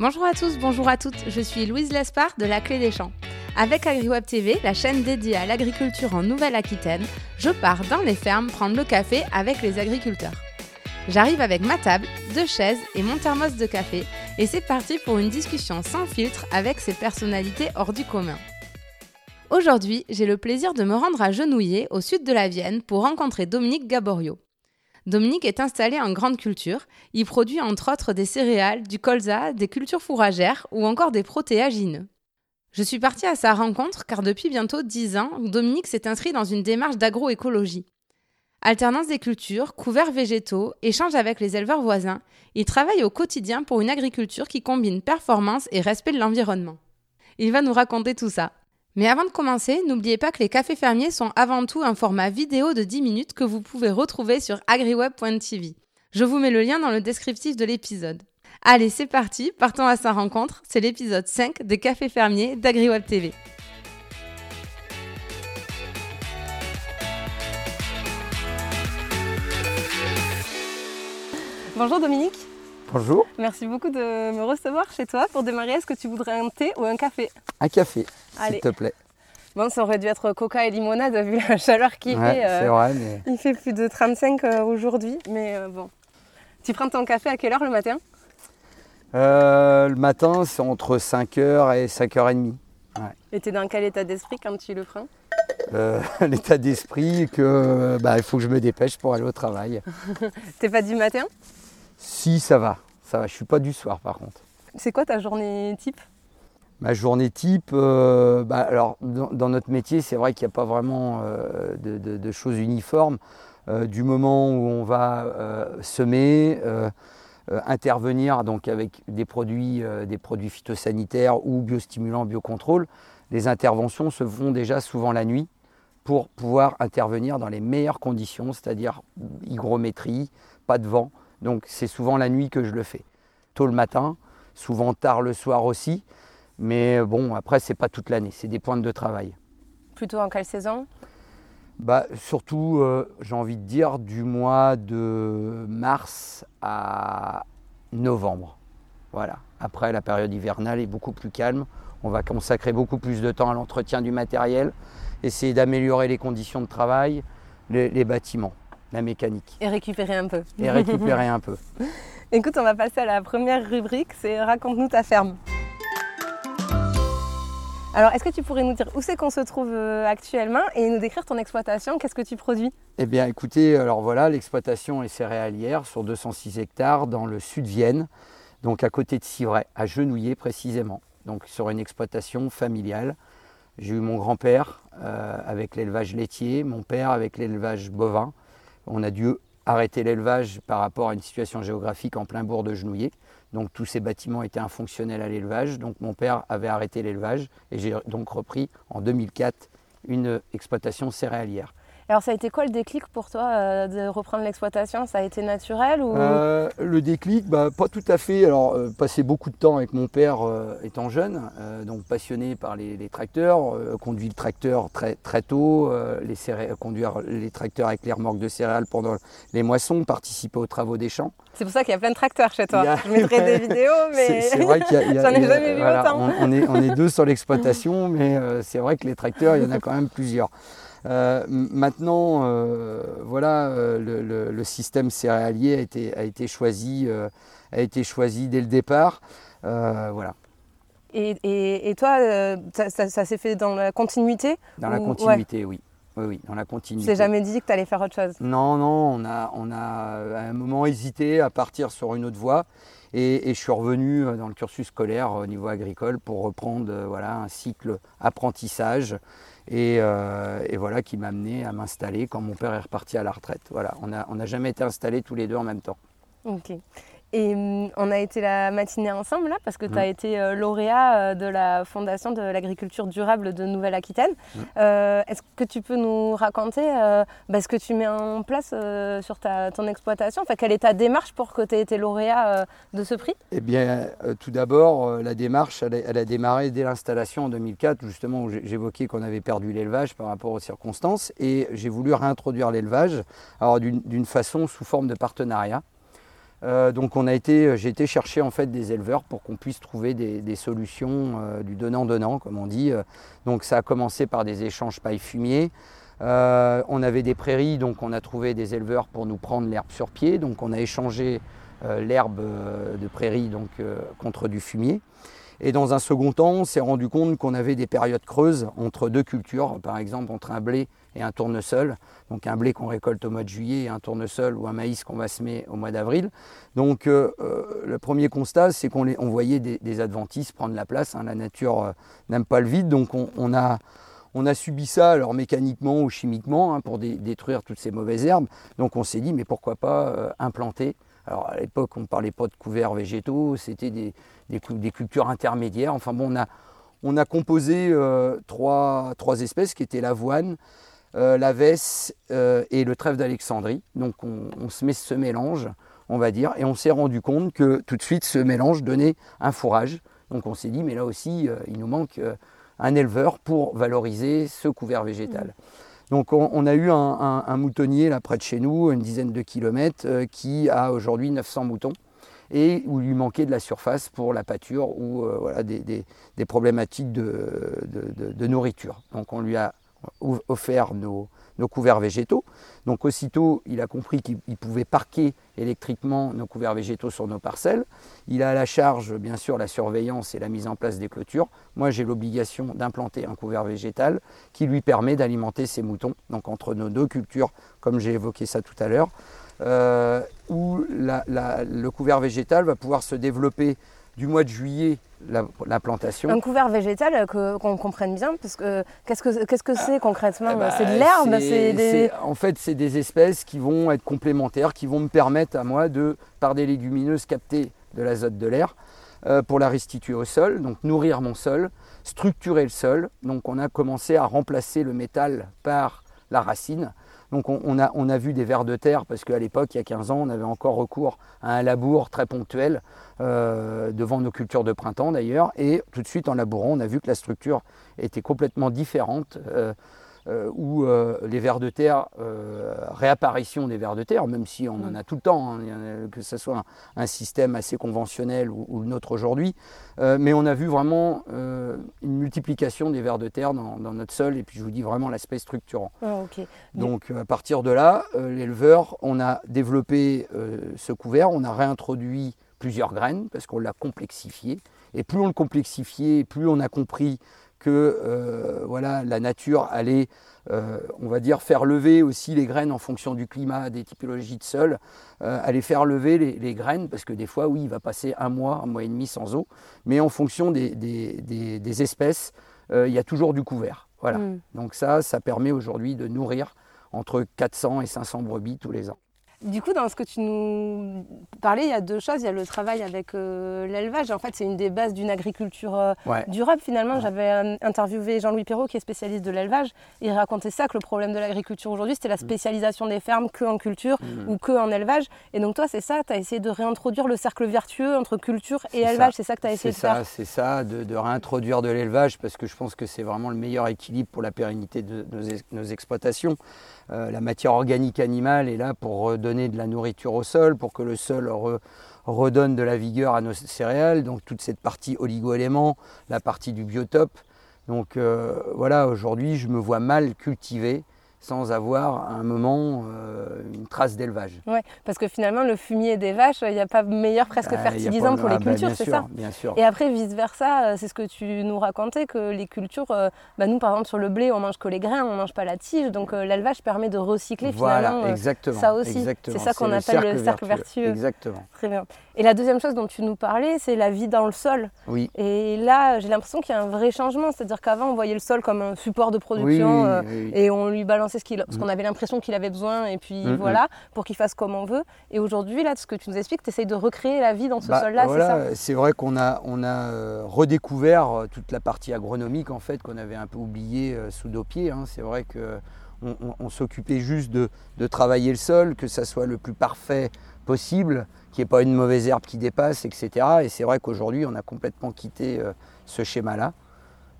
Bonjour à tous, bonjour à toutes, je suis Louise Lespard de La Clé des Champs. Avec AgriWeb TV, la chaîne dédiée à l'agriculture en Nouvelle-Aquitaine, je pars dans les fermes prendre le café avec les agriculteurs. J'arrive avec ma table, deux chaises et mon thermos de café et c'est parti pour une discussion sans filtre avec ces personnalités hors du commun. Aujourd'hui, j'ai le plaisir de me rendre à Genouillé, au sud de la Vienne, pour rencontrer Dominique Gaborio. Dominique est installé en grande culture. Il produit entre autres des céréales, du colza, des cultures fourragères ou encore des protéagineux. Je suis partie à sa rencontre car depuis bientôt 10 ans, Dominique s'est inscrit dans une démarche d'agroécologie. Alternance des cultures, couverts végétaux, échange avec les éleveurs voisins, il travaille au quotidien pour une agriculture qui combine performance et respect de l'environnement. Il va nous raconter tout ça. Mais avant de commencer, n'oubliez pas que les cafés fermiers sont avant tout un format vidéo de 10 minutes que vous pouvez retrouver sur agriweb.tv. Je vous mets le lien dans le descriptif de l'épisode. Allez, c'est parti, partons à sa rencontre. C'est l'épisode 5 des cafés fermiers d'AgriWeb TV. Bonjour Dominique. Bonjour. Merci beaucoup de me recevoir chez toi. Pour démarrer, est-ce que tu voudrais un thé ou un café? Un café, s'il te plaît. Bon, ça aurait dû être coca et limonade vu la chaleur qu'il ouais, fait. c'est vrai, mais... Il fait plus de 35 euh, aujourd'hui, mais euh, bon. Tu prends ton café à quelle heure le matin? Euh, Le matin, c'est entre 5h et 5h30. Ouais. Et tu es dans quel état d'esprit quand tu le prends? L'état d'esprit que bah, il faut que je me dépêche pour aller au travail. T'es pas du matin? Si, ça va. Ça va. Je suis pas du soir par contre. C'est quoi ta journée type? Ma journée type, euh, bah, alors dans, dans, notre métier, c'est vrai qu'il n'y a pas vraiment euh, de, de, de, choses uniformes. Euh, du moment où on va semer, intervenir donc avec des produits, des produits phytosanitaires ou biostimulants, biocontrôle, les interventions se font déjà souvent la nuit pour pouvoir intervenir dans les meilleures conditions, c'est-à-dire hygrométrie, pas de vent. Donc c'est souvent la nuit que je le fais. Tôt le matin, souvent tard le soir aussi. Mais bon, après, c'est pas toute l'année, c'est des pointes de travail. Plutôt en quelle saison? Bah, Surtout, euh, j'ai envie de dire, du mois de mars à novembre. Voilà. Après, la période hivernale est beaucoup plus calme. On va consacrer beaucoup plus de temps à l'entretien du matériel, essayer d'améliorer les conditions de travail, les, les, bâtiments, la mécanique. Et récupérer un peu. Et récupérer un peu. Écoute, on va passer à la première rubrique, c'est Raconte-nous ta ferme. Alors, est-ce que tu pourrais nous dire où c'est qu'on se trouve actuellement et nous décrire ton exploitation? Qu'est-ce que tu produis? Eh bien, écoutez, alors voilà, l'exploitation est céréalière sur 206 hectares dans le sud de Vienne, donc à côté de Civray, à Genouillé précisément, donc sur une exploitation familiale. J'ai eu mon grand-père euh, avec l'élevage laitier, mon père avec l'élevage bovin. On a dû arrêter l'élevage par rapport à une situation géographique en plein bourg de Genouillé. Donc tous ces bâtiments étaient infonctionnels à l'élevage. Donc mon père avait arrêté l'élevage et j'ai donc repris en 2004 une exploitation céréalière. Alors ça a été quoi le déclic pour toi euh, de reprendre l'exploitation? Ça a été naturel ou? Euh, Le déclic, bah, pas tout à fait. Alors euh, passer beaucoup de temps avec mon père euh, étant jeune, donc passionné par les, les tracteurs, conduit le tracteur très, très tôt, les conduire les tracteurs avec les remorques de céréales pendant les moissons, participer aux travaux des champs. C'est pour ça qu'il y a plein de tracteurs chez toi. A... Je mettrai des vidéos, mais c'est vrai qu'il y a, j'en ai jamais vu voilà, autant. On, on, est, on est deux sur l'exploitation, mais c'est vrai que les tracteurs, il y en a quand même plusieurs. Euh, maintenant, euh, voilà, euh, le, le, le, système céréalier a été, a été, choisi, euh, a été choisi dès le départ. voilà. Et, et, et toi, ça, ça, ça s'est fait dans la continuité Dans la continuité, ouais. oui. Oui, oui, dans la continuité. Tu t'es jamais dit que tu allais faire autre chose? Non, non, on a, on a à un moment hésité à partir sur une autre voie. Et, et, je suis revenu dans le cursus scolaire au niveau agricole pour reprendre voilà, un cycle apprentissage et, euh, et, voilà qui m'a amené à m'installer quand mon père est reparti à la retraite. Voilà, on n'a jamais été installés tous les deux en même temps. Et hum, on a été la matinée ensemble là parce que tu as mmh. été euh, lauréat euh, de la Fondation de l'agriculture durable de Nouvelle-Aquitaine. Mmh. Euh, Est-ce que tu peux nous raconter euh, bah, ce que tu mets en place sur ta, ton exploitation? Enfin, Quelle est ta démarche pour que tu aies été lauréat de ce prix? Eh bien, tout d'abord, la démarche, elle a, elle a, démarré dès l'installation en 2004, justement où j'évoquais qu'on avait perdu l'élevage par rapport aux circonstances. Et j'ai voulu réintroduire l'élevage, alors d'une façon sous forme de partenariat. Donc on a été, j'ai été chercher en fait des éleveurs pour qu'on puisse trouver des, solutions du donnant-donnant, comme on dit. Donc ça a commencé par des échanges paille-fumier. on avait des prairies, donc on a trouvé des éleveurs pour nous prendre l'herbe sur pied. Donc on a échangé l'herbe de prairie donc, contre du fumier. Et dans un second temps, on s'est rendu compte qu'on avait des périodes creuses entre deux cultures, par exemple entre un blé et un tournesol. Donc un blé qu'on récolte au mois de juillet et un tournesol ou un maïs qu'on va semer au mois d'avril. Donc euh, euh, le premier constat, c'est qu'on voyait des, adventices prendre la place. Hein. La nature euh, n'aime pas le vide, donc on, a, on, a, subi ça alors mécaniquement ou chimiquement hein, pour détruire toutes ces mauvaises herbes. Donc on s'est dit, mais pourquoi pas implanter? Alors à l'époque, on ne parlait pas de couverts végétaux, c'était des, des, cultures intermédiaires. Enfin bon, on a, on a composé trois, trois, espèces qui étaient l'avoine, euh, la vesse euh, et le trèfle d'Alexandrie. Donc on, se met ce mélange, on va dire, et on s'est rendu compte que tout de suite ce mélange donnait un fourrage. Donc on s'est dit, mais là aussi, il nous manque un éleveur pour valoriser ce couvert végétal. Mmh. Donc on, a eu un, moutonnier là près de chez nous, une dizaine de kilomètres, euh, qui a aujourd'hui 900 moutons et où il lui manquait de la surface pour la pâture ou euh, voilà, des, problématiques de, nourriture. Donc on lui a offert nos, couverts végétaux. Donc aussitôt, il a compris qu'il pouvait parquer électriquement nos couverts végétaux sur nos parcelles. Il a à la charge, bien sûr, la surveillance et la mise en place des clôtures. Moi, j'ai l'obligation d'implanter un couvert végétal qui lui permet d'alimenter ses moutons. Donc entre nos deux cultures, comme j'ai évoqué ça tout à l'heure, euh, où le couvert végétal va pouvoir se développer du mois de juillet la, plantation. Un couvert végétal, euh, qu'on comprenne bien, parce que qu'est-ce que qu'est-ce que c'est concrètement eh ben, C'est de l'herbe En fait, c'est des espèces qui vont être complémentaires, qui vont me permettre à moi de, par des légumineuses, capter de l'azote de l'air euh, pour la restituer au sol, donc nourrir mon sol, structurer le sol. Donc on a commencé à remplacer le métal par la racine. Donc on, a, vu des vers de terre, parce qu'à l'époque, il y a 15 ans, on avait encore recours à un labour très ponctuel euh, devant nos cultures de printemps d'ailleurs. Et tout de suite, en labourant, on a vu que la structure était complètement différente. Euh, euh, ou euh, les vers de terre, euh, réapparition des vers de terre, même si on en a tout le temps, hein, que ce soit un, système assez conventionnel ou, le nôtre aujourd'hui. mais on a vu vraiment une multiplication des vers de terre dans, notre sol, et puis je vous dis vraiment l'aspect structurant. Ah, Donc à partir de là, l'éleveur, on a développé ce couvert, on a réintroduit plusieurs graines parce qu'on l'a complexifié. Et plus on le complexifiait, plus on a compris que euh, voilà, la nature allait, euh, on va dire, faire lever aussi les graines en fonction du climat, des typologies de sol, euh, allait faire lever les, graines, parce que des fois, oui, il va passer un mois, un mois et demi sans eau, mais en fonction des, des, espèces, il y a toujours du couvert. Voilà. Mm. Donc ça, ça permet aujourd'hui de nourrir entre 400 et 500 brebis tous les ans. Du coup, dans ce que tu nous parlais, il y a deux choses. Il y a le travail avec euh, l'élevage. En fait, c'est une des bases d'une agriculture euh, durable. Finalement, j'avais euh, interviewé Jean-Louis Perrault, qui est spécialiste de l'élevage. Il racontait ça, que le problème de l'agriculture aujourd'hui, c'était la mm. spécialisation des fermes que en culture mm. ou que en élevage. Et donc, toi, c'est ça, tu as essayé de réintroduire le cercle vertueux entre culture et élevage. C'est ça que tu as essayé de faire C'est ça, de, de, réintroduire de l'élevage, parce que je pense que c'est vraiment le meilleur équilibre pour la pérennité de nos exploitations. Euh, la matière organique animale est là pour de la nourriture au sol, pour que le sol redonne de la vigueur à nos céréales. Donc toute cette partie oligo-éléments, la partie du biotope. Donc euh, voilà, aujourd'hui, je me vois mal cultiver sans avoir à un moment euh, une trace d'élevage. Oui, parce que finalement, le fumier des vaches, il n'y a pas meilleur presque bah, fertilisant pour les ah, bah, cultures, c'est ça Bien sûr. Et après, vice-versa, euh, c'est ce que tu nous racontais, que les cultures, euh, bah, nous par exemple sur le blé, on mange que les grains, on ne mange pas la tige, donc l'élevage permet de recycler finalement exactement, ça aussi. C'est ça qu'on appelle le cercle vertueux. Exactement. Très bien. Et la deuxième chose dont tu nous parlais, c'est la vie dans le sol. Oui. Et là, j'ai l'impression qu'il y a un vrai changement, c'est-à-dire qu'avant, on voyait le sol comme un support de production et on lui balançait ce mm. qu'on avait l'impression qu'il avait besoin, et puis mm, mm. voilà, pour qu'il fasse comme on veut. Et aujourd'hui, là, ce que tu nous expliques, tu essayes de recréer la vie dans ce bah, sol-là, c'est ça? C'est vrai qu'on a, on a euh, redécouvert euh, toute la partie agronomique, en fait, qu'on avait un peu oubliée euh, sous nos pieds. Hein. C'est vrai que on, s'occupait juste de, de, travailler le sol, que ça soit le plus parfait possible, qu'il n'y ait pas une mauvaise herbe qui dépasse, etc. Et c'est vrai qu'aujourd'hui, on a complètement quitté ce schéma-là.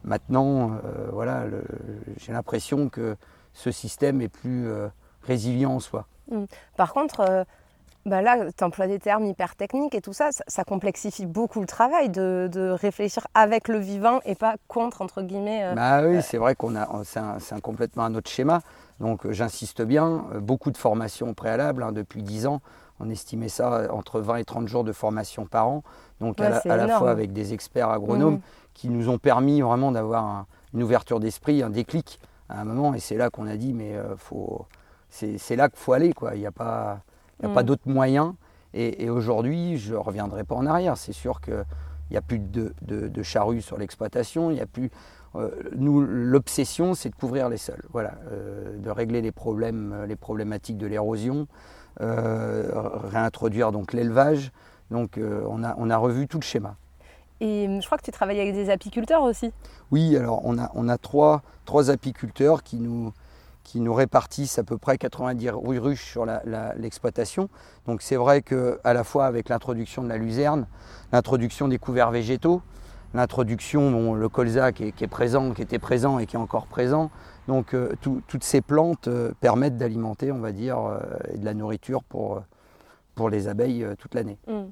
Maintenant, voilà, j'ai l'impression que ce système est plus euh, résilient en soi. Mmh. Par contre, euh, bah là, tu emploies des termes hyper techniques et tout ça, ça, complexifie beaucoup le travail de, réfléchir avec le vivant et pas contre, entre guillemets. Euh, bah oui, c'est vrai qu'on a, c'est un, complètement un autre schéma. Donc j'insiste bien, beaucoup de formations préalables hein, depuis 10 ans. On estimait ça entre 20 et 30 jours de formation par an. Donc à, la, fois avec des experts agronomes mmh. qui nous ont permis vraiment d'avoir une ouverture d'esprit, un déclic à un moment. Et c'est là qu'on a dit, mais faut, c'est là qu'il faut aller. Quoi. Il n'y a pas il n'y a pas mm. d'autre moyen. Et, aujourd'hui, je ne reviendrai pas en arrière. C'est sûr qu'il n'y a plus de, de, charrues sur l'exploitation. Il y a plus. Euh, nous, l'obsession, c'est de couvrir les sols. Voilà, euh, de régler les problèmes, les problématiques de l'érosion, euh, réintroduire donc l'élevage. Donc, on a, on a revu tout le schéma. Et je crois que tu travailles avec des apiculteurs aussi. Oui, alors on a, on a trois, trois apiculteurs qui nous, qui nous répartissent à peu près 90 ruches sur l'exploitation. Donc c'est vrai qu'à la fois avec l'introduction de la luzerne, l'introduction des couverts végétaux, l'introduction, bon, le colza qui est, présent, qui était présent et qui est encore présent. Donc euh, toutes ces plantes euh, permettent d'alimenter, on va dire, euh, de la nourriture pour, pour les abeilles toute l'année. Mmh.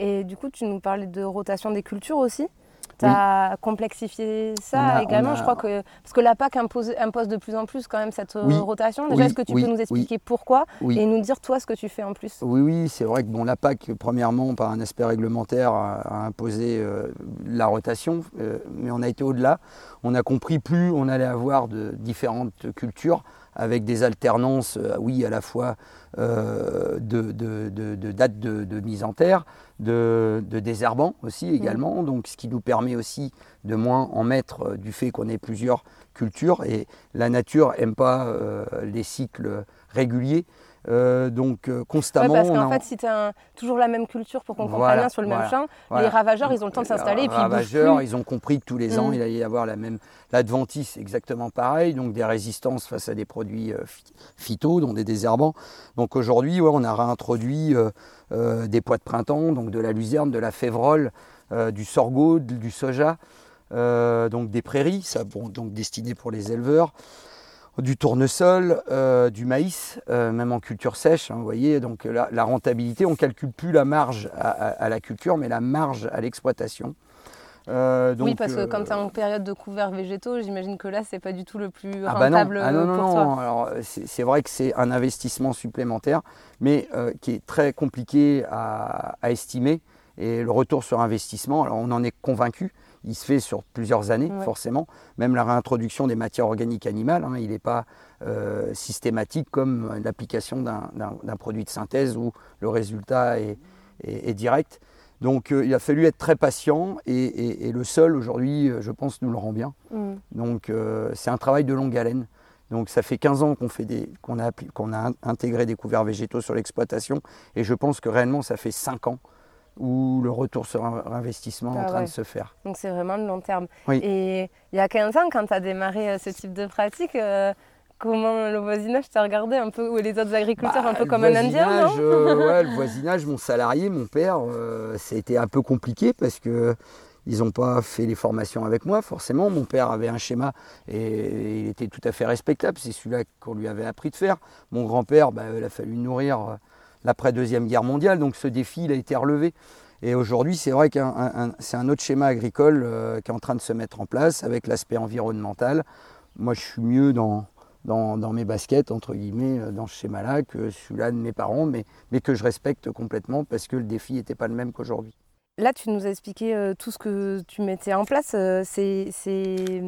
Et du coup, tu nous parlais de rotation des cultures aussi tu as complexifié ça également, je crois que. Parce que la PAC impose, impose, de plus en plus quand même cette euh, rotation. Déjà, est-ce que tu peux nous expliquer pourquoi et nous dire toi ce que tu fais en plus? Oui, oui, c'est vrai que bon, la PAC, premièrement, par un aspect réglementaire, a, imposé euh, la rotation, euh, mais on a été au-delà. On a compris plus on allait avoir de différentes cultures avec des alternances, oui, à la fois de, de, de, dates de, mise en terre, de, désherbants aussi mmh. également, donc ce qui nous permet aussi de moins en mettre euh, du fait qu'on ait plusieurs cultures et la nature n'aime pas euh, les cycles réguliers. Euh, donc constamment. parce qu'en fait, si tu as toujours la même culture pour qu'on comprenne bien sur le même champ, les ravageurs, ils ont le temps de s'installer. Les ravageurs, ils, ont compris que tous les ans, mmh. il allait y avoir la même. L'adventice, exactement pareil, donc des résistances face à des produits phyto, dont des désherbants. Donc aujourd'hui, on a réintroduit euh, des pois de printemps, donc de la luzerne, de la févrole, euh, du sorgho, du soja, euh, donc des prairies, ça, bon, donc destiné pour les éleveurs, du tournesol, du maïs, même en culture sèche, hein, vous voyez, donc la, rentabilité, on ne calcule plus la marge à, la culture, mais la marge à l'exploitation. Euh, oui, parce que quand tu es en période de couverts végétaux, j'imagine que là, c'est pas du tout le plus ah bah rentable ah non. non, non, non. Alors, c'est vrai que c'est un investissement supplémentaire, mais euh, qui est très compliqué à, estimer. Et le retour sur investissement, alors on en est convaincu, il se fait sur plusieurs années, forcément. Même la réintroduction des matières organiques animales, hein, il n'est pas euh, systématique comme l'application d'un produit de synthèse où le résultat est, est direct. Donc euh, il a fallu être très patient et, le sol aujourd'hui, euh, je pense, nous le rend bien. Mm. Donc euh, c'est un travail de longue haleine. Donc ça fait 15 ans qu'on a, qu'on a intégré des couverts végétaux sur l'exploitation et je pense que réellement ça fait 5 ans où le retour sur investissement est en ah train de se faire. Donc c'est vraiment de long terme. Et il y a 15 ans, quand tu as démarré ce type de pratique, comment le voisinage t'a regardé un peu, ou les autres agriculteurs un bah, peu comme un Indien non euh, Le voisinage, mon salarié, mon père, euh, c'était un peu compliqué parce que ils n'ont pas fait les formations avec moi, forcément. Mon père avait un schéma et, il était tout à fait respectable. C'est celui-là qu'on lui avait appris de faire. Mon grand-père, bah, il a fallu nourrir euh, l'après-deuxième guerre mondiale. Donc ce défi, il a été relevé. Et aujourd'hui, c'est vrai que c'est un autre schéma agricole qui est en train de se mettre en place avec l'aspect environnemental. Moi, je suis mieux dans, mes baskets, entre guillemets, euh, dans ce schéma-là, que celui-là de mes parents, mais, que je respecte complètement parce que le défi n'était pas le même qu'aujourd'hui. Là, tu nous as expliqué euh, tout ce que tu mettais en place. Euh, c'est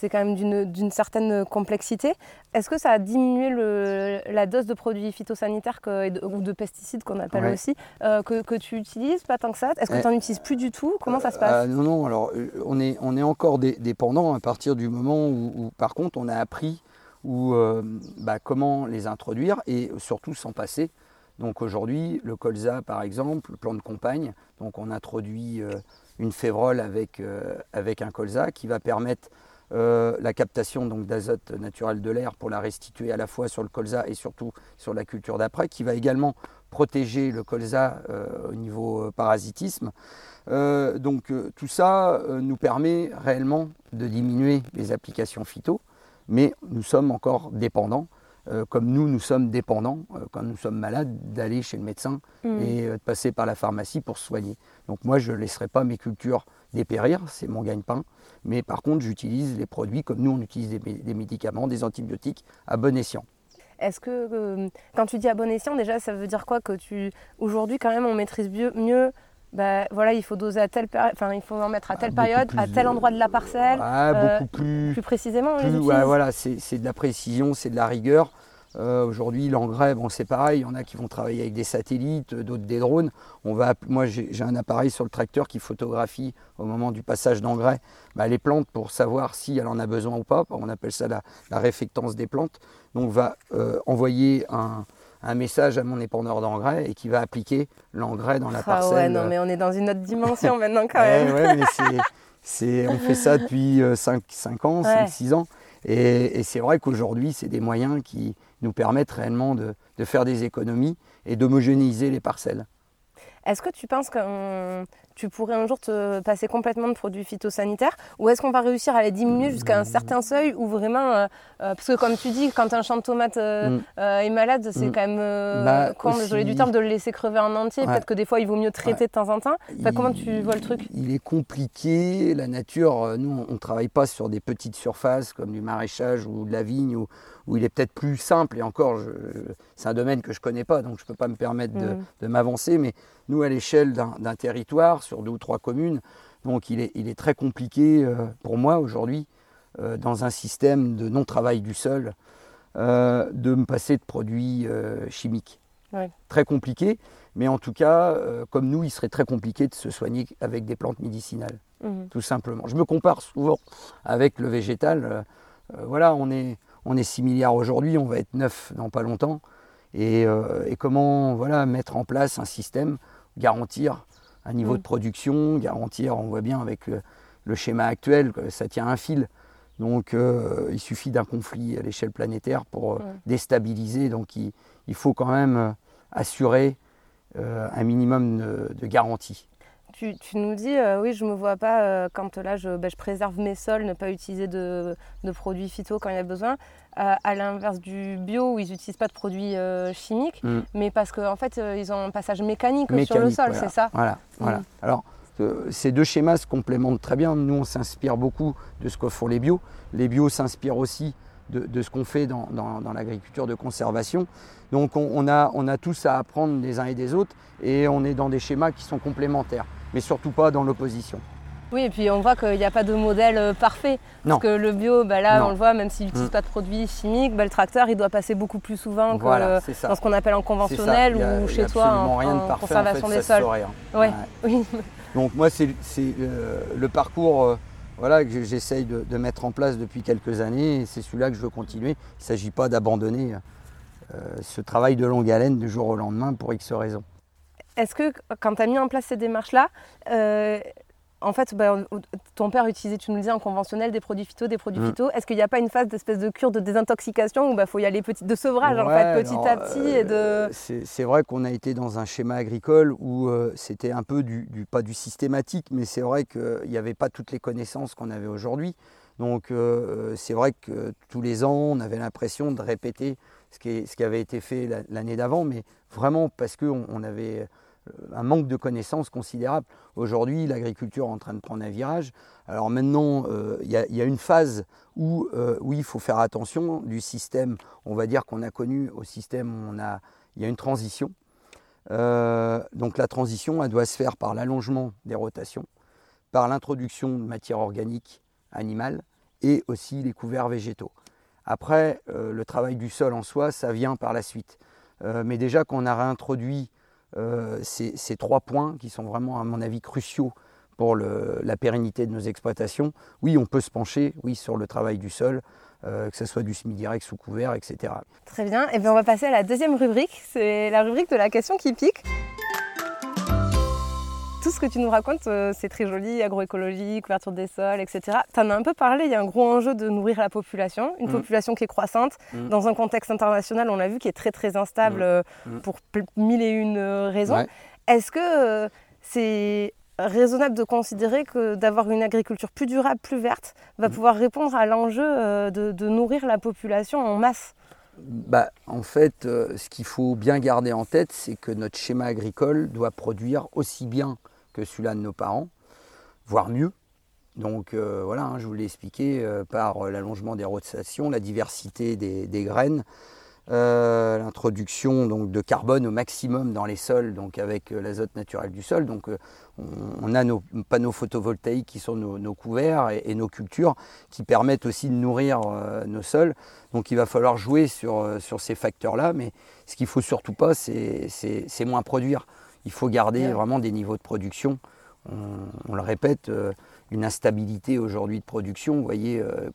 c'est quand même d'une certaine complexité. Est-ce que ça a diminué le, la dose de produits phytosanitaires ou de pesticides qu'on appelle aussi, que, que, tu utilises Pas tant que ça? Est-ce que tu n'en utilises plus du tout? Comment ça se passe? Non, non, alors on est, on est encore dépendant à partir du moment où, où, par contre, on a appris euh, bah, comment les introduire et surtout s'en passer. Donc aujourd'hui, le colza par exemple, le plan de compagne, donc on introduit euh, une févrole avec, euh, avec un colza qui va permettre la captation d'azote naturel de l'air pour la restituer à la fois sur le colza et surtout sur la culture d'après, qui va également protéger le colza au niveau parasitisme. donc tout ça nous permet réellement de diminuer les applications phyto mais nous sommes encore dépendants euh, comme nous, nous sommes dépendants, euh, quand nous sommes malades, d'aller chez le médecin Mm. et euh, de passer par la pharmacie pour se soigner. Donc moi, je ne laisserai pas mes cultures dépérir, c'est mon gagne-pain. Mais par contre, j'utilise les produits comme nous, on utilise des, des médicaments, des antibiotiques à bon escient. Est-ce que quand tu dis à bon escient, déjà ça veut dire quoi que tu aujourd'hui quand même on maîtrise mieux bah, voilà, il faut doser à telle période, enfin il faut en mettre à telle beaucoup période, à tel endroit de la parcelle, Ah, euh, beaucoup plus, plus précisément plus- ouais, voilà, c'est de la précision, c'est de la rigueur. Euh, Aujourd'hui, l'engrais, bon, c'est pareil. Il y en a qui vont travailler avec des satellites, d'autres des drones. On va, app- moi, j'ai j'ai un appareil sur le tracteur qui photographie au moment du passage d'engrais bah, les plantes pour savoir si elle en a besoin ou pas. On appelle ça la, la réfectance des plantes. Donc, on va euh, envoyer un, un message à mon épandeur d'engrais et qui va appliquer l'engrais dans la Ah parcelle. ouais, non mais on est dans une autre dimension maintenant quand même. ouais, mais c'est- c'est, on fait ça depuis 5, ans, Ouais. 5-6 ans. Et, et c'est vrai qu'aujourd'hui, c'est des moyens qui nous permettent réellement de, de faire des économies et d'homogénéiser les parcelles. Est-ce que tu penses que tu pourrais un jour te passer complètement de produits phytosanitaires ou est-ce qu'on va réussir à les diminuer jusqu'à un certain seuil ou vraiment euh, euh, parce que comme tu dis quand un champ de tomates euh, Mm. est malade c'est Mm. quand même Bah, con, désolé du terme de le laisser crever en entier Ouais. peut-être que des fois il vaut mieux traiter Ouais. de temps en temps Enfin, comment tu vois le truc? Il est compliqué, la nature, nous on ne travaille pas sur des petites surfaces comme du maraîchage ou de la vigne où, où il est peut-être plus simple et encore c'est un domaine que je ne connais pas donc je ne peux pas me permettre de, Mhm. de m'avancer mais nous à l'échelle d'un territoire sur deux ou trois communes donc il est, il est très compliqué euh, pour moi aujourd'hui euh, dans un système de non-travail du sol euh, de me passer de produits chimiques. Ouais. Très compliqué, mais en tout cas, comme nous, il serait très compliqué de se soigner avec des plantes médicinales, Mhm. tout simplement. Je me compare souvent avec le végétal. voilà, on est, on est 6 milliards aujourd'hui, on va être 9 dans pas longtemps. Et, euh, et comment voilà, mettre en place un système, garantir un niveau Mm. de production, garantir, on voit bien avec le, le schéma actuel, que ça tient un fil. Donc euh, il suffit d'un conflit à l'échelle planétaire pour euh, Ouais. déstabiliser. Donc il, il faut quand même assurer un minimum de, de garantie. Tu, tu nous dis, euh, oui, je me vois pas euh, quand là je, ben, je préserve mes sols, ne pas utiliser de, de produits phyto quand il y a besoin, Euh, à l'inverse du bio où ils n'utilisent pas de produits euh, chimiques, Mm. mais parce qu'en fait ils ont un passage mécanique, sur le sol, voilà. c'est ça? Voilà, voilà. Mm. Alors, ces deux schémas se complémentent très bien. Nous, on s'inspire beaucoup de ce que font les bio. Les bio s'inspirent aussi de, de ce qu'on fait dans, dans- dans l'agriculture de conservation. Donc, on, on a, on a tous à apprendre des uns et des autres et on est dans des schémas qui sont complémentaires, mais surtout pas dans l'opposition. Oui, et puis on voit qu'il n'y a pas de modèle euh, parfait. Non. Parce que le bio, bah là, Non. on le voit, même s'il n'utilise Mm. pas de produits chimiques, bah, le tracteur, il doit passer beaucoup plus souvent que Voilà, euh, dans ce qu'on appelle en conventionnel a- ou chez toi en, rien de en parfait, conservation en fait, des se sols. hein. Ouais. Ouais. Oui. Donc moi, c'est c'est, euh, le parcours euh, voilà, que j'essaye de, de mettre en place depuis quelques années et c'est celui-là que je veux continuer. Il ne s'agit pas d'abandonner euh, ce travail de longue haleine du jour au lendemain pour X raisons. Est-ce que quand tu as mis en place ces démarches-là, euh, en fait, bah, ton père utilisait, tu nous le disais, en conventionnel des produits phyto, des produits Mm. phyto. Est-ce qu'il n'y a pas une phase d'espèce de cure de désintoxication où il bah, faut y aller petit, de sevrage en Ouais, fait, petit alors, à petit et de... euh, C'est c'est vrai qu'on a été dans un schéma agricole où euh, c'était un peu du, du- pas du systématique, mais c'est vrai qu'il n'y avait pas toutes les connaissances qu'on avait aujourd'hui. Donc euh, c'est vrai que tous les ans, on avait l'impression de répéter ce qui, est- ce qui avait été fait la- l'année d'avant, mais vraiment parce qu'on on avait un manque de connaissances considérable. Aujourd'hui, l'agriculture est en train de prendre un virage. Alors maintenant, euh, il y, a- une phase où, euh, oui, il faut faire attention du système, on va dire qu'on a connu au système où il y a une transition. Euh, donc la transition, elle doit se faire par l'allongement des rotations, par l'introduction de matières organiques animales et aussi les couverts végétaux. Après, euh, le travail du sol en soi, ça vient par la suite. Euh, mais déjà qu'on a réintroduit euh, ces, ces trois points qui sont vraiment, à mon avis, cruciaux pour la pérennité de nos exploitations, oui, on peut se pencher oui, sur le travail du sol, euh, que ce soit du semi-direct sous couvert, etc. Très bien. Et bien on va passer à la deuxième rubrique. C'est la rubrique de la question qui pique. Tout ce que tu nous racontes, euh, c'est très joli, agroécologie, couverture des sols, etc. Tu en as un peu parlé, il y a un gros enjeu de nourrir la population, une Mm. population qui est croissante, Mm. dans un contexte international, on l'a vu, qui est très très instable Mm. euh, pour mille et une euh, raisons. Ouais. Est-ce que c'est raisonnable de considérer que d'avoir une agriculture plus durable, plus verte, va pouvoir répondre à l'enjeu de, de nourrir la population en masse? Bah, En fait, ce qu'il faut bien garder en tête, c'est que notre schéma agricole doit produire aussi bien que celui-là de nos parents, voire mieux. Donc voilà, hein, je vous l'ai expliqué par l'allongement des rotations, la diversité des graines, euh, l'introduction donc de carbone au maximum dans les sols, donc avec euh, l'azote naturel du sol. Donc euh, on, a nos panneaux photovoltaïques qui sont nos, couverts et, nos cultures qui permettent aussi de nourrir nos sols. Donc il va falloir jouer sur, sur ces facteurs-là, mais ce qu'il faut surtout pas, c'est moins produire. Il faut garder vraiment des niveaux de production. On, le répète, une instabilité aujourd'hui de production. Vous voyez euh,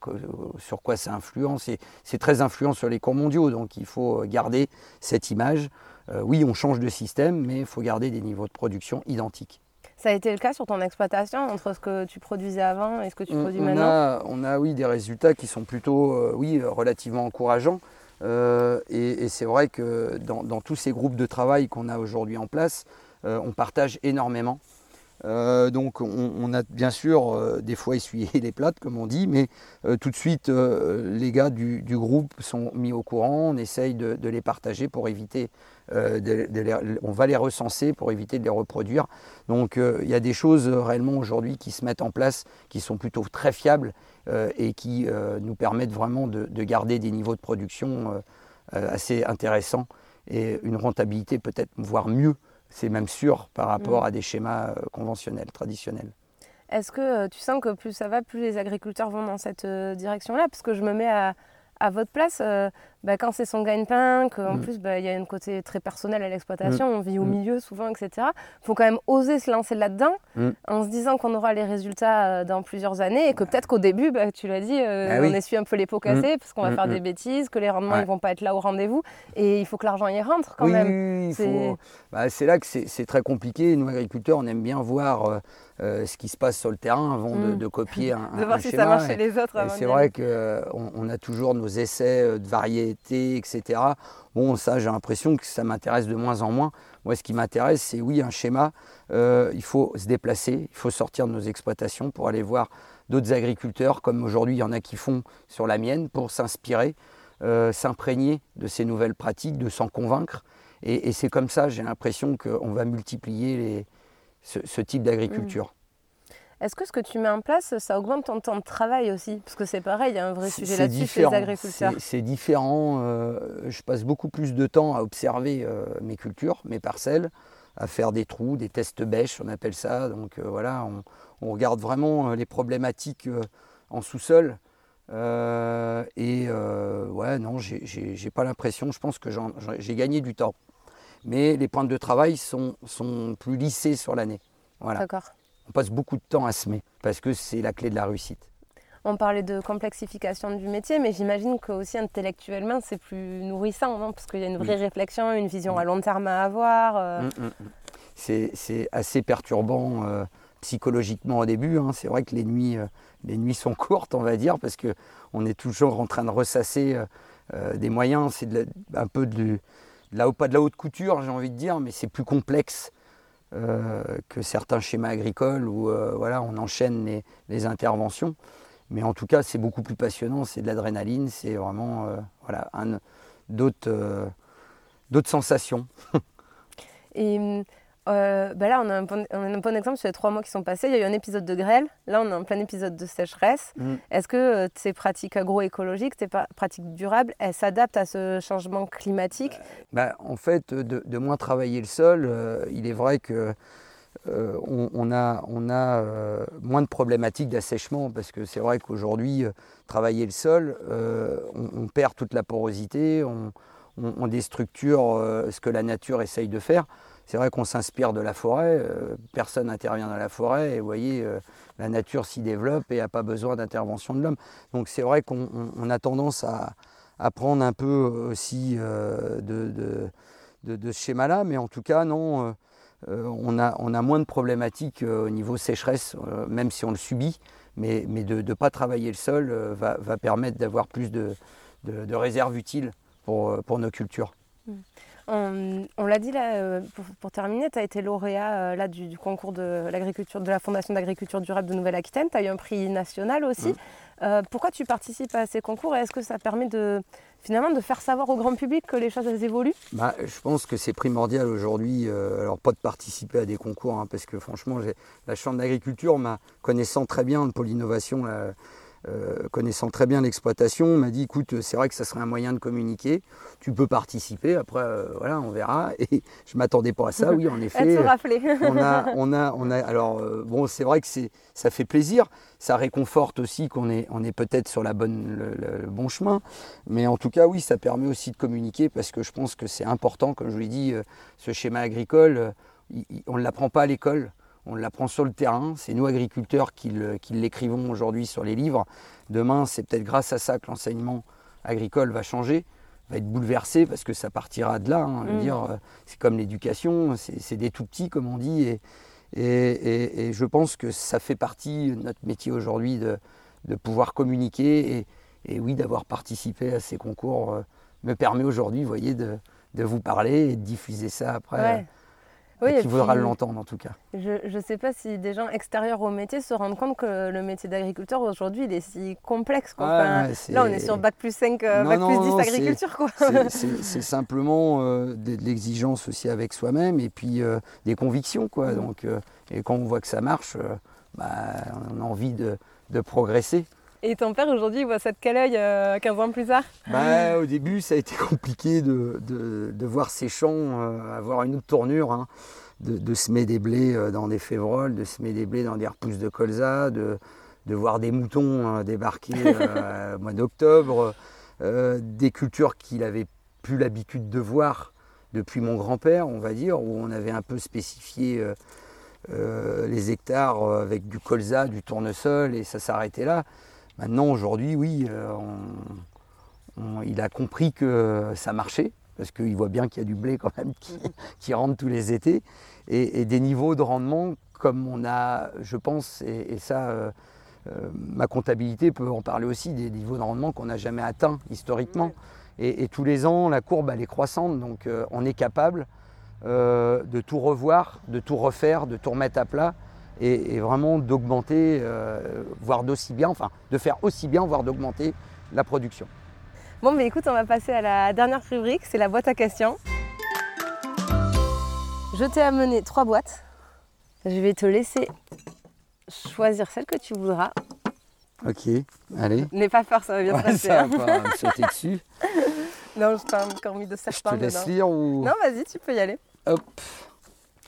sur quoi ça influence. C'est très influent sur les cours mondiaux, donc il faut garder cette image. Euh, oui, on change de système, mais il faut garder des niveaux de production identiques. Ça a été le cas sur ton exploitation entre ce que tu produisais avant et ce que tu produis on maintenant? a, On a oui des résultats qui sont plutôt euh, oui, relativement encourageants. Et, c'est vrai que dans, tous ces groupes de travail qu'on a aujourd'hui en place, on partage énormément. Euh, donc on, a bien sûr euh, des fois essuyé les plates comme on dit, mais euh, tout de suite les gars du, groupe sont mis au courant, on essaye de, les partager pour éviter, on va les recenser pour éviter de les reproduire. Donc il y a des choses réellement aujourd'hui qui se mettent en place qui sont plutôt très fiables et qui nous permettent vraiment de, de, garder des niveaux de production assez intéressants et une rentabilité peut-être voire mieux c'est même sûr par rapport mm. à des schémas euh, conventionnels, traditionnels. Est-ce que euh, tu sens que plus ça va, plus les agriculteurs vont dans cette euh, direction-là? Parce que je me mets à, à votre place, euh, bah, quand c'est son gagne-pain, qu'en mm. plus bah, il y a un côté très personnel à l'exploitation, mm. on vit au mm. milieu souvent, etc. Il faut quand même oser se lancer là-dedans en se disant qu'on aura les résultats euh, dans plusieurs années et que peut-être qu'au début, bah, tu l'as dit, euh, ah on essuie un peu les pots cassés parce qu'on va faire des bêtises, que les rendements ne vont pas être là au rendez-vous et il faut que l'argent y rentre quand même. c'est là que c'est très compliqué. Nous, agriculteurs, on aime bien voir euh, ce qui se passe sur le terrain avant de, mm. copier un, de voir si ça marche chez les autres. C'est vrai qu'on euh, on a toujours nos essais euh, de etc. Bon, ça, j'ai l'impression que ça m'intéresse de moins en moins. Moi, ce qui m'intéresse, c'est oui, un schéma. il faut se déplacer, il faut sortir de nos exploitations pour aller voir d'autres agriculteurs, comme aujourd'hui, il y en a qui font sur la mienne, pour s'inspirer, s'imprégner de ces nouvelles pratiques, de s'en convaincre. Et, c'est comme ça, j'ai l'impression qu'on va multiplier ce, type d'agriculture. Est-ce que ce que tu mets en place, ça augmente ton temps de travail aussi? Parce que c'est pareil, il y a un vrai sujet là-dessus chez les agriculteurs. C'est différent. Euh, je passe beaucoup plus de temps à observer euh, mes cultures, mes parcelles, à faire des trous, des tests bêches, on appelle ça. Donc euh, voilà, on, regarde vraiment les problématiques en sous-sol. et ouais, non, j'ai pas l'impression. Je pense que j'ai gagné du temps mais les pointes de travail sont, sont plus lissées sur l'année. Voilà. D'accord. On passe beaucoup de temps à semer parce que c'est la clé de la réussite. On parlait de complexification du métier, mais j'imagine que aussi intellectuellement c'est plus nourrissant, non? Parce qu'il y a une vraie réflexion, une vision à long terme à avoir. Euh. Hum. C'est assez perturbant euh, psychologiquement au début. Hein. C'est vrai que les nuits, euh, les nuits sont courtes, on va dire, parce qu'on est toujours en train de ressasser des moyens. C'est un peu de, pas de la haute couture, j'ai envie de dire, mais c'est plus complexe euh, que certains schémas agricoles où euh, voilà, on enchaîne les, interventions. Mais en tout cas, c'est beaucoup plus passionnant, c'est de l'adrénaline, c'est vraiment euh, voilà, d'autres sensations. Et hum, euh, bah là, on a, un bon, un bon, exemple sur les trois mois qui sont passés. Il y a eu un épisode de grêle. Là, on est en plein épisode de sécheresse. Mm. Est-ce que euh, ces pratiques agroécologiques, ces pratiques durables, elles s'adaptent à ce changement climatique? Bah, En fait, de, moins travailler le sol, euh, il est vrai que on, a, on a moins de problématiques d'assèchement parce que c'est vrai qu'aujourd'hui, travailler le sol, on, on, perd toute la porosité, on, on déstructure ce que la nature essaye de faire c'est vrai qu'on s'inspire de la forêt, euh, personne n'intervient dans la forêt, et vous voyez, euh, la nature s'y développe et n'a pas besoin d'intervention de l'homme. Donc c'est vrai qu'on a tendance à, prendre un peu aussi euh, de, ce schéma-là, mais en tout cas, non, on, a, moins de problématiques au niveau sécheresse, même si on le subit, mais, de ne pas travailler le sol va, permettre d'avoir plus de, réserves utiles pour, nos cultures. Mmh. On, on l'a dit là, euh, pour, pour terminer, tu as été lauréat euh, là, du, du concours de l'agriculture de la Fondation d'agriculture durable de Nouvelle-Aquitaine. Tu as eu un prix national aussi. Mm. Euh, pourquoi tu participes à ces concours et est-ce que ça permet de finalement de faire savoir au grand public que les choses elles évoluent? Bah, je pense que c'est primordial aujourd'hui, euh, alors pas de participer à des concours, hein, parce que franchement, la Chambre d'agriculture, m'a- connaissant très bien innovation, là, euh, connaissant très bien l'exploitation, m'a dit écoute, c'est vrai que ça serait un moyen de communiquer, tu peux participer, après, euh, voilà, on verra. Et je m'attendais pas à ça, oui, en effet. raflées. on a, on a, on a. Alors euh, bon, c'est vrai que c'est, ça fait plaisir, ça réconforte aussi qu'on est, on est peut-être sur la bonne, le, le- le bon chemin. Mais en tout cas, oui, ça permet aussi de communiquer parce que je pense que c'est important, comme je vous l'ai dit, euh, ce schéma agricole, euh, il- il- on ne l'apprend pas à l'école. On l'apprend sur le terrain. C'est nous agriculteurs qui, l'écrivons aujourd'hui sur les livres. Demain, c'est peut-être grâce à ça que l'enseignement agricole va changer, va être bouleversé parce que ça partira de là. hein. Mm. dire, euh, c'est comme l'éducation, c'est, des tout petits comme on dit. Et, et, et- et je pense que ça fait partie de notre métier aujourd'hui de, de pouvoir communiquer. Et, et oui, d'avoir participé à ces concours euh, me permet aujourd'hui, vous voyez, de, de vous parler et de diffuser ça après. Ouais. Oui, qui voudra l'entendre en tout cas. Je ne sais pas si des gens extérieurs au métier se rendent compte que le métier d'agriculteur aujourd'hui il est si complexe. quoi. Enfin, là on est sur Bac plus 5, euh, Non, Bac non, plus 10 non, c'est- agriculture. C'est- simplement euh, de, de l'exigence aussi avec soi-même et puis euh, des convictions. Quoi. Mhm. Donc, euh, et quand on voit que ça marche, bah, on a envie de, de progresser. Et ton père aujourd'hui il voit ça de quel œil euh, 15 ans plus tard? Bah, au début, ça a été compliqué de, de- de voir ces champs euh, avoir une autre tournure, hein, de, de semer des blés euh, dans des févroles, de semer des blés dans des repousses de colza, de, de voir des moutons euh, débarquer euh, au mois d'octobre, euh, des cultures qu'il avait plus l'habitude de voir depuis mon grand-père, on va dire, où on avait un peu spécifié euh, euh, les hectares euh, avec du colza, du tournesol, et ça s'arrêtait là. Maintenant, aujourd'hui, oui, euh, on- on- il a compris que ça marchait, parce qu'il voit bien qu'il y a du blé quand même qui, qui rentre tous les étés, et, et des niveaux de rendement comme on a, je pense, et, et ça, euh, euh, ma comptabilité peut en parler aussi, des niveaux de rendement qu'on n'a jamais atteints historiquement. Et, et tous les ans, la courbe, elle est croissante, donc euh, on est capable de tout revoir, de tout refaire, de tout remettre à plat, et, et vraiment d'augmenter, euh, voire d'aussi bien, enfin, de faire aussi bien, voire d'augmenter la production. Bon, mais écoute, on va passer à la dernière rubrique, c'est la boîte à questions. Je t'ai amené trois boîtes. Je vais te laisser choisir celle que tu voudras. Ok, allez. N'aie pas peur, ça va bien se passer. ça hein. va pas me sauter dessus. Non, je t'ai encore mis de Je serpent te laisse dedans. lire ou... Non, vas-y, tu peux y aller. Hop.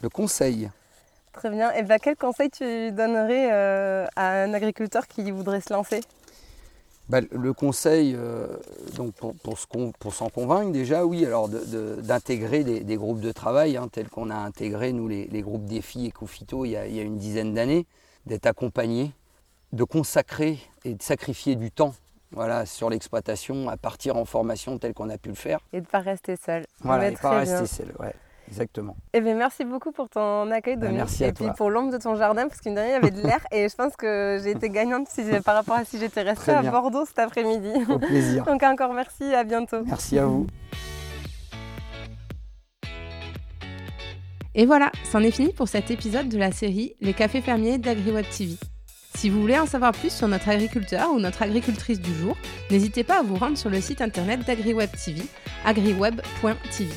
Le conseil. Très bien. Et ben, quel conseil tu donnerais euh, à un agriculteur qui voudrait se lancer? Bah, le conseil, euh, donc pour, pour s'en convaincre déjà, oui, alors de- de- d'intégrer des, des groupes de travail, hein, tels qu'on a intégré, nous, les, les groupes défis et Cofito il y a, il y a une dizaine d'années, d'être accompagnés, de consacrer et de sacrifier du temps voilà, sur l'exploitation, à partir en formation telle qu'on a pu le faire. Et de ne pas rester seul. Voilà, et pas rester seul, ouais, exactement. Eh bien, merci beaucoup pour ton accueil, Ben, Dominique. merci à et puis pour l'ombre de ton jardin, parce qu'une dernière, il y avait de l'air. et je pense que j'ai été gagnante si- par rapport à si j'étais restée à. Bordeaux cet après-midi. Au plaisir. Donc encore merci, à bientôt. Merci à vous. Et voilà, c'en est fini pour cet épisode de la série Les cafés fermiers d'AgriWeb TV. Si vous voulez en savoir plus sur notre agriculteur ou notre agricultrice du jour, n'hésitez pas à vous rendre sur le site internet d'AgriWeb TV, agriweb.tv.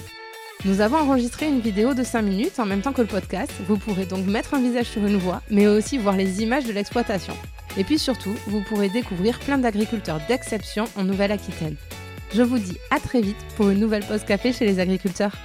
Nous avons enregistré une vidéo de 5 minutes en même temps que le podcast. Vous pourrez donc mettre un visage sur une voix, mais aussi voir les images de l'exploitation. Et puis surtout, vous pourrez découvrir plein d'agriculteurs d'exception en Nouvelle-Aquitaine. Je vous dis à très vite pour une nouvelle pause café chez les agriculteurs.